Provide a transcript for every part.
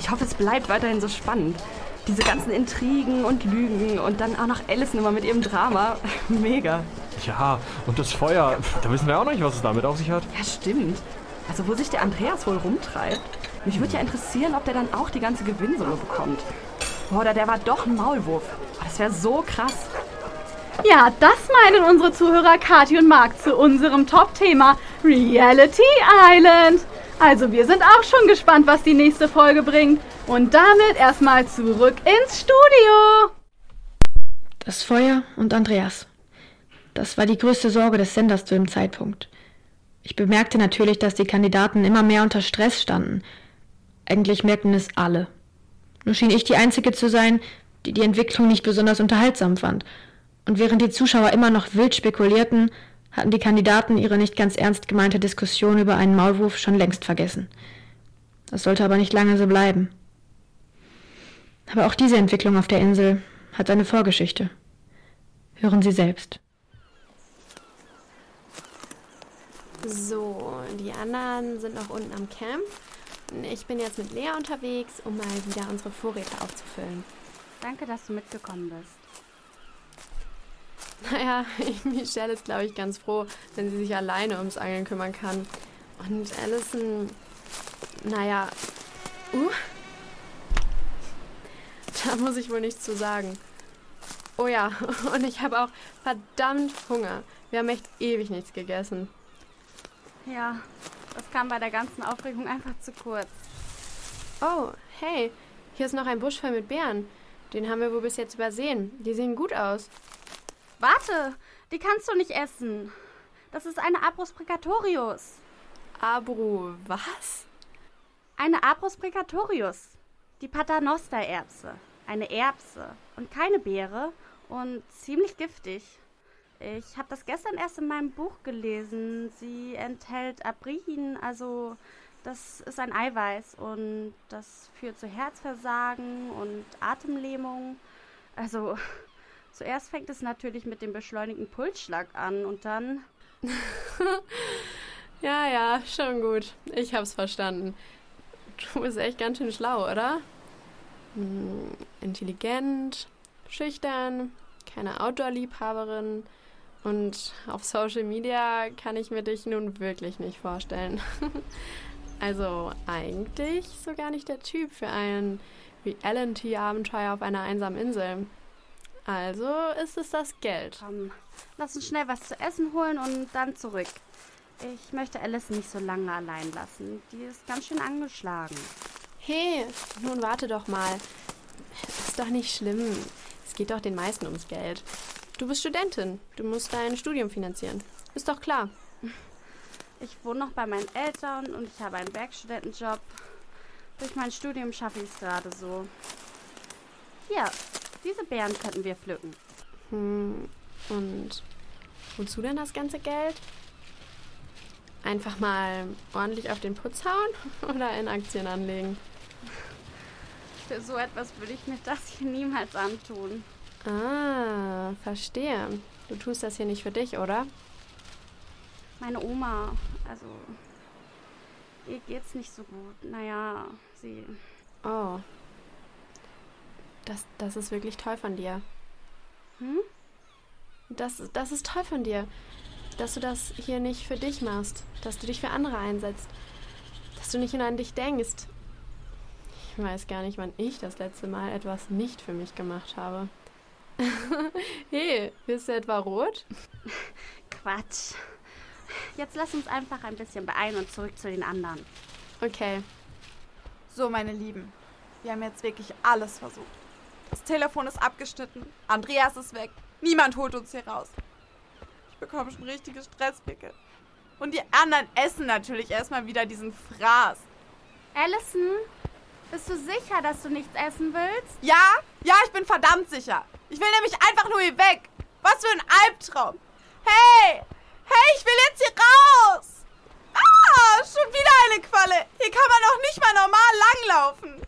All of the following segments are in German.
Ich hoffe, es bleibt weiterhin so spannend. Diese ganzen Intrigen und Lügen und dann auch noch Alison immer mit ihrem Drama. Mega. Ja, und das Feuer, da wissen wir auch noch nicht, was es damit auf sich hat. Ja, stimmt. Also wo sich der Andreas wohl rumtreibt. Mich würde ja interessieren, ob der dann auch die ganze Gewinnsumme bekommt. Oder der war doch ein Maulwurf. Das wäre so krass. Ja, das meinen unsere Zuhörer Kathi und Marc zu unserem Top-Thema Reality Island. Also wir sind auch schon gespannt, was die nächste Folge bringt. Und damit erstmal zurück ins Studio. Das Feuer und Andreas. Das war die größte Sorge des Senders zu dem Zeitpunkt. Ich bemerkte natürlich, dass die Kandidaten immer mehr unter Stress standen. Eigentlich merkten es alle. Nur schien ich die Einzige zu sein, die die Entwicklung nicht besonders unterhaltsam fand. Und während die Zuschauer immer noch wild spekulierten, hatten die Kandidaten ihre nicht ganz ernst gemeinte Diskussion über einen Maulwurf schon längst vergessen. Das sollte aber nicht lange so bleiben. Aber auch diese Entwicklung auf der Insel hat eine Vorgeschichte. Hören Sie selbst. So, die anderen sind noch unten am Camp. Ich bin jetzt mit Lea unterwegs, um mal wieder unsere Vorräte aufzufüllen. Danke, dass du mitgekommen bist. Naja, Michelle ist, glaube ich, ganz froh, wenn sie sich alleine ums Angeln kümmern kann. Und Allison, naja, uh, da muss ich wohl nichts zu sagen. Oh ja, und ich habe auch verdammt Hunger. Wir haben echt ewig nichts gegessen. Ja, das kam bei der ganzen Aufregung einfach zu kurz. Oh, hey, hier ist noch ein Busch voll mit Beeren. Den haben wir wohl bis jetzt übersehen. Die sehen gut aus. Warte, die kannst du nicht essen. Das ist eine Abrus precatorius. Abru, was? Eine Abrus precatorius. Die Paternoster-Erbse. Eine Erbse und keine Beere und ziemlich giftig. Ich habe das gestern erst in meinem Buch gelesen. Sie enthält Abrin, also das ist ein Eiweiß und das führt zu Herzversagen und Atemlähmung. Also zuerst fängt es natürlich mit dem beschleunigten Pulsschlag an und dann. ja, ja, schon gut. Ich hab's verstanden. Du bist echt ganz schön schlau, oder? Hm, intelligent, schüchtern, keine Outdoor-Liebhaberin. Und auf Social Media kann ich mir dich nun wirklich nicht vorstellen. also eigentlich so gar nicht der Typ für ein Reality-Abenteuer auf einer einsamen Insel. Also ist es das Geld. Komm, lass uns schnell was zu essen holen und dann zurück. Ich möchte Alice nicht so lange allein lassen. Die ist ganz schön angeschlagen. Hey, nun warte doch mal. Ist doch nicht schlimm. Es geht doch den meisten ums Geld. Du bist Studentin. Du musst dein Studium finanzieren. Ist doch klar. Ich wohne noch bei meinen Eltern und ich habe einen Werkstudentenjob. Durch mein Studium schaffe ich es gerade so. Hier, diese Beeren könnten wir pflücken. Hm, und wozu denn das ganze Geld? Einfach mal ordentlich auf den Putz hauen oder in Aktien anlegen? Für so etwas würde ich mir das hier niemals antun. Ah, verstehe. Du tust das hier nicht für dich, oder? Meine Oma, also ihr geht's nicht so gut. Naja, sie. Oh. Das, das ist wirklich toll von dir. Hm? Das, das ist toll von dir. Dass du das hier nicht für dich machst. Dass du dich für andere einsetzt. Dass du nicht nur an dich denkst. Ich weiß gar nicht, wann ich das letzte Mal etwas nicht für mich gemacht habe. hey, bist du etwa rot? Quatsch. Jetzt lass uns einfach ein bisschen beeilen und zurück zu den anderen. Okay. So, meine Lieben, wir haben jetzt wirklich alles versucht. Das Telefon ist abgeschnitten, Andreas ist weg, niemand holt uns hier raus. Ich bekomme schon richtige Stresspickel. Und die anderen essen natürlich erstmal wieder diesen Fraß. Allison, bist du sicher, dass du nichts essen willst? Ja, ja, ich bin verdammt sicher. Ich will nämlich einfach nur hier weg. Was für ein Albtraum. Hey, hey, ich will jetzt hier raus. Ah, schon wieder eine Qualle. Hier kann man doch nicht mal normal langlaufen.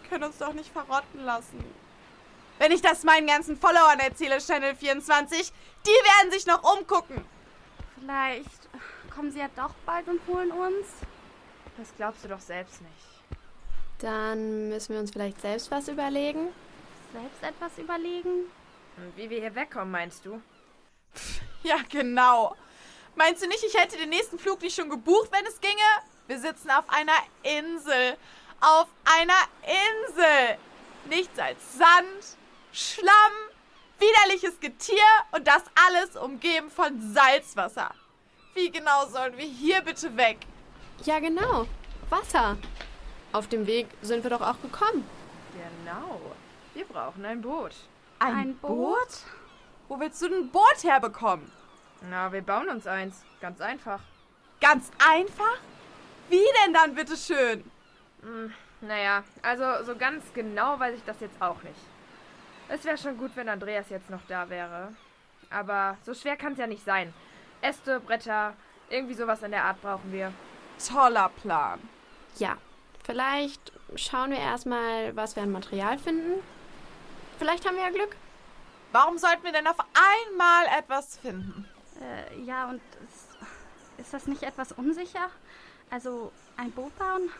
Wir können uns doch nicht verrotten lassen. Wenn ich das meinen ganzen Followern erzähle, Channel 24, die werden sich noch umgucken. Vielleicht kommen sie ja doch bald und holen uns. Das glaubst du doch selbst nicht. Dann müssen wir uns vielleicht selbst was überlegen. Selbst etwas überlegen? Und wie wir hier wegkommen, meinst du? Ja, genau. Meinst du nicht, ich hätte den nächsten Flug nicht schon gebucht, wenn es ginge? Wir sitzen auf einer Insel. Auf einer Insel. Nichts als Sand, Schlamm, widerliches Getier und das alles umgeben von Salzwasser. Wie genau sollen wir hier bitte weg? Ja, genau. Wasser. Auf dem Weg sind wir doch auch gekommen. Genau. Wir brauchen ein Boot. Ein, Ein Boot? Wo willst du ein Boot herbekommen? Na, wir bauen uns eins. Ganz einfach. Ganz einfach? Wie denn dann, bitteschön? Hm, naja, also so ganz genau weiß ich das jetzt auch nicht. Es wäre schon gut, wenn Andreas jetzt noch da wäre. Aber so schwer kann es ja nicht sein. Äste, Bretter, irgendwie sowas in der Art brauchen wir. Toller Plan. Ja. Vielleicht schauen wir erstmal, was wir an Material finden. Vielleicht haben wir ja Glück. Warum sollten wir denn auf einmal etwas finden? Äh, ja, und ist, ist das nicht etwas unsicher? Also, ein Boot bauen?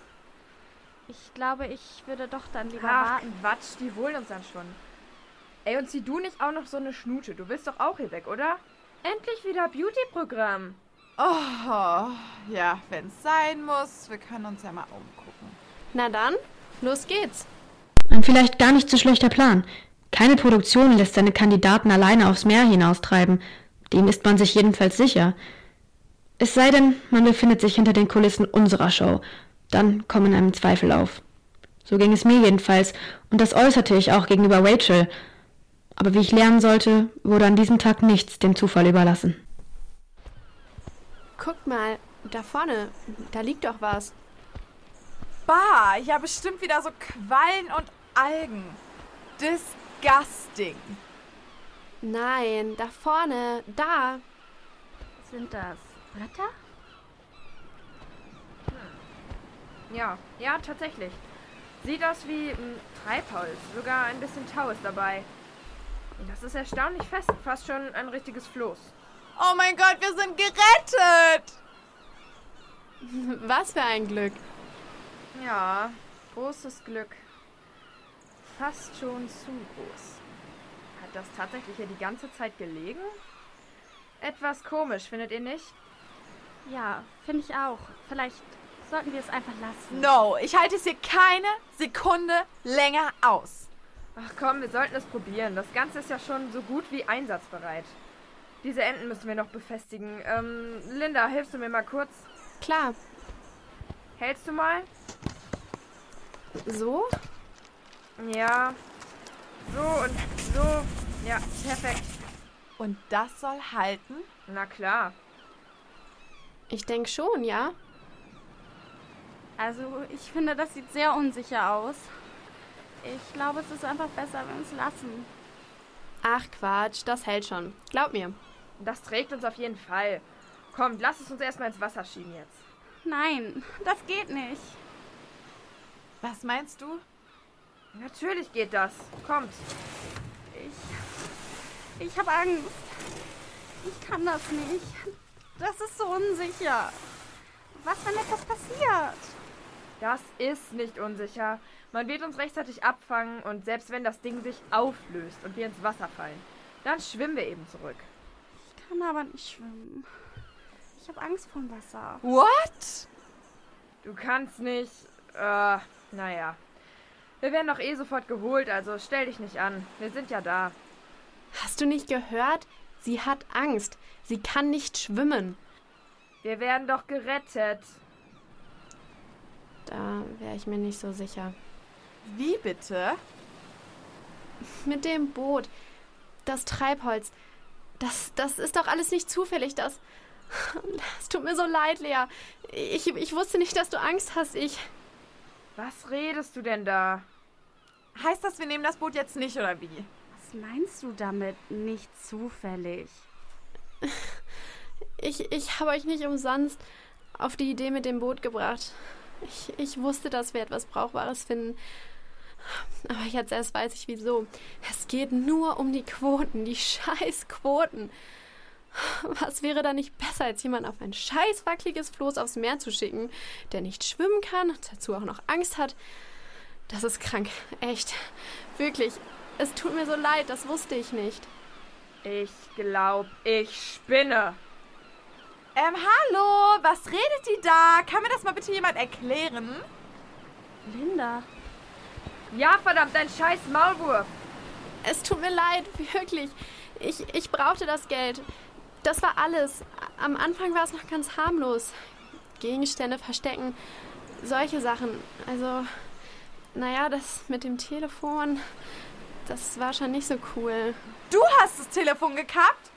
Ich glaube, ich würde doch dann lieber Ach, warten. Quatsch, die holen uns dann schon. Ey, und zieh du nicht auch noch so eine Schnute. Du willst doch auch hier weg, oder? Endlich wieder Beauty-Programm. Oh, ja, wenn's sein muss. Wir können uns ja mal umgucken. Na dann, los geht's. Ein vielleicht gar nicht so schlechter Plan. Keine Produktion lässt seine Kandidaten alleine aufs Meer hinaustreiben. Dem ist man sich jedenfalls sicher. Es sei denn, man befindet sich hinter den Kulissen unserer Show. Dann kommen einem Zweifel auf. So ging es mir jedenfalls, und das äußerte ich auch gegenüber Rachel. Aber wie ich lernen sollte, wurde an diesem Tag nichts dem Zufall überlassen. Guckt mal, da vorne, da liegt doch was. Bah, ja, bestimmt wieder so Quallen und Algen. Disgusting. Nein, da vorne, da. Sind das Bretter? Ja, ja, tatsächlich. Sieht aus wie ein Treibholz. Sogar ein bisschen Tau ist dabei. Das ist erstaunlich fest. Fast schon ein richtiges Floß. Oh mein Gott, wir sind gerettet! Was für ein Glück. Ja, großes Glück. Fast schon zu groß. Hat das tatsächlich hier die ganze Zeit gelegen? Etwas komisch, findet ihr nicht? Ja, finde ich auch. Vielleicht sollten wir es einfach lassen. No, ich halte es hier keine Sekunde länger aus. Ach komm, wir sollten es probieren. Das Ganze ist ja schon so gut wie einsatzbereit. Diese Enden müssen wir noch befestigen. Ähm, Linda, hilfst du mir mal kurz? Klar. Hältst du mal? So? Ja. So und so. Ja, perfekt. Und das soll halten? Na klar. Ich denke schon, ja. Also, ich finde, das sieht sehr unsicher aus. Ich glaube, es ist einfach besser, wenn wir es lassen. Ach Quatsch, das hält schon. Glaub mir. Das trägt uns auf jeden Fall. Komm, lass es uns erstmal ins Wasser schieben jetzt. Nein, das geht nicht. Was meinst du? Natürlich geht das. Kommt. Ich. Ich habe Angst. Ich kann das nicht. Das ist so unsicher. Was, wenn etwas passiert? Das ist nicht unsicher. Man wird uns rechtzeitig abfangen und selbst wenn das Ding sich auflöst und wir ins Wasser fallen, dann schwimmen wir eben zurück. Ich kann aber nicht schwimmen. Ich habe Angst vor dem Wasser. What? Du kannst nicht. Äh, naja. Wir werden doch eh sofort geholt, also stell dich nicht an. Wir sind ja da. Hast du nicht gehört? Sie hat Angst. Sie kann nicht schwimmen. Wir werden doch gerettet. Da wäre ich mir nicht so sicher. Wie bitte? Mit dem Boot. Das Treibholz. Das, das ist doch alles nicht zufällig. Das. Es tut mir so leid, Lea. Ich, ich wusste nicht, dass du Angst hast. Ich. Was redest du denn da? Heißt das, wir nehmen das Boot jetzt nicht oder wie? Was meinst du damit? Nicht zufällig. Ich, ich habe euch nicht umsonst auf die Idee mit dem Boot gebracht. Ich, ich wusste, dass wir etwas Brauchbares finden. Aber jetzt erst weiß ich wieso. Es geht nur um die Quoten, die scheiß Quoten. Was wäre da nicht besser, als jemand auf ein scheiß wackeliges Floß aufs Meer zu schicken, der nicht schwimmen kann und dazu auch noch Angst hat? Das ist krank. Echt. Wirklich. Es tut mir so leid, das wusste ich nicht. Ich glaub, ich spinne. Ähm, hallo, was redet die da? Kann mir das mal bitte jemand erklären? Linda. Ja, verdammt, dein scheiß Maulwurf. Es tut mir leid, wirklich. Ich, ich brauchte das Geld. Das war alles. Am Anfang war es noch ganz harmlos. Gegenstände verstecken, solche Sachen. Also, naja, das mit dem Telefon, das war schon nicht so cool. Du hast das Telefon gekappt?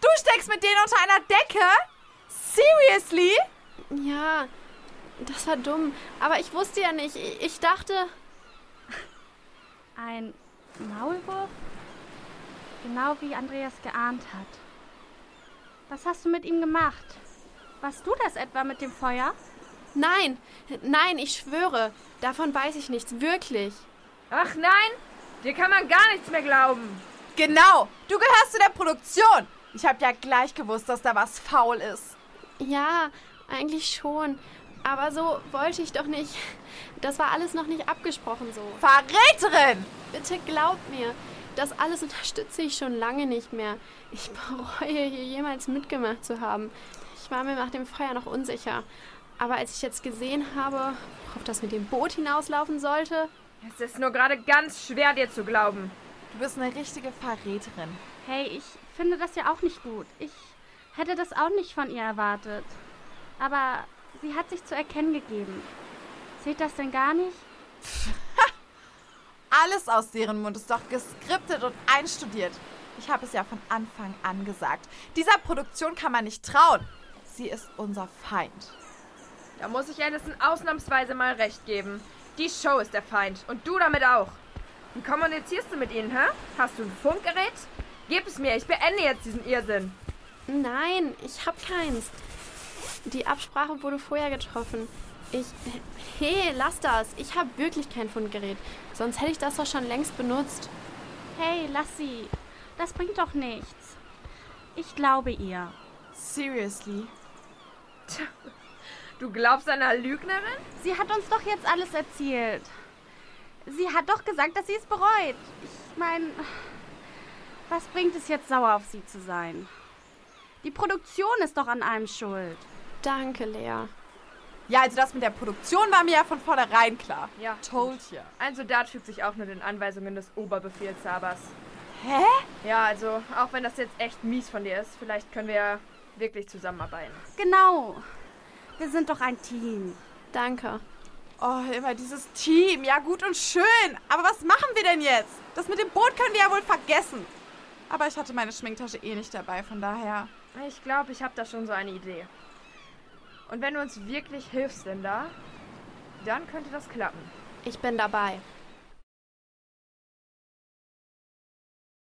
Du steckst mit denen unter einer Decke? Seriously? Ja, das war dumm. Aber ich wusste ja nicht. Ich ich dachte. Ein Maulwurf? Genau wie Andreas geahnt hat. Was hast du mit ihm gemacht? Warst du das etwa mit dem Feuer? Nein, nein, ich schwöre. Davon weiß ich nichts. Wirklich. Ach nein, dir kann man gar nichts mehr glauben. Genau, du gehörst zu der Produktion. Ich habe ja gleich gewusst, dass da was faul ist. Ja, eigentlich schon. Aber so wollte ich doch nicht. Das war alles noch nicht abgesprochen so. Verräterin! Bitte glaubt mir, das alles unterstütze ich schon lange nicht mehr. Ich bereue hier jemals mitgemacht zu haben. Ich war mir nach dem Feuer noch unsicher. Aber als ich jetzt gesehen habe, worauf das mit dem Boot hinauslaufen sollte, Es ist nur gerade ganz schwer, dir zu glauben. Du bist eine richtige Verräterin. Hey, ich finde das ja auch nicht gut. Ich hätte das auch nicht von ihr erwartet. Aber sie hat sich zu erkennen gegeben. Zählt das denn gar nicht? Alles aus deren Mund ist doch geskriptet und einstudiert. Ich habe es ja von Anfang an gesagt. Dieser Produktion kann man nicht trauen. Sie ist unser Feind. Da muss ich Alison ausnahmsweise mal recht geben. Die Show ist der Feind und du damit auch. Wie kommunizierst du mit ihnen, hä? Hast du ein Funkgerät? Gib es mir, ich beende jetzt diesen Irrsinn. Nein, ich hab keins. Die Absprache wurde vorher getroffen. Ich. Hey, lass das. Ich hab wirklich kein Fundgerät. Sonst hätte ich das doch schon längst benutzt. Hey, lass sie. Das bringt doch nichts. Ich glaube ihr. Seriously? Du glaubst einer Lügnerin? Sie hat uns doch jetzt alles erzählt. Sie hat doch gesagt, dass sie es bereut. Ich meine, was bringt es jetzt, sauer auf sie zu sein? Die Produktion ist doch an allem schuld. Danke, Lea. Ja, also das mit der Produktion war mir ja von vornherein klar. Ja. Told you. Ein Soldat fügt sich auch nur den Anweisungen des Oberbefehlshabers. Hä? Ja, also, auch wenn das jetzt echt mies von dir ist, vielleicht können wir ja wirklich zusammenarbeiten. Genau. Wir sind doch ein Team. Danke. Oh, immer dieses Team. Ja, gut und schön. Aber was machen wir denn jetzt? Das mit dem Boot können wir ja wohl vergessen. Aber ich hatte meine Schminktasche eh nicht dabei, von daher. Ich glaube, ich habe da schon so eine Idee. Und wenn du uns wirklich hilfst, Linda, dann könnte das klappen. Ich bin dabei.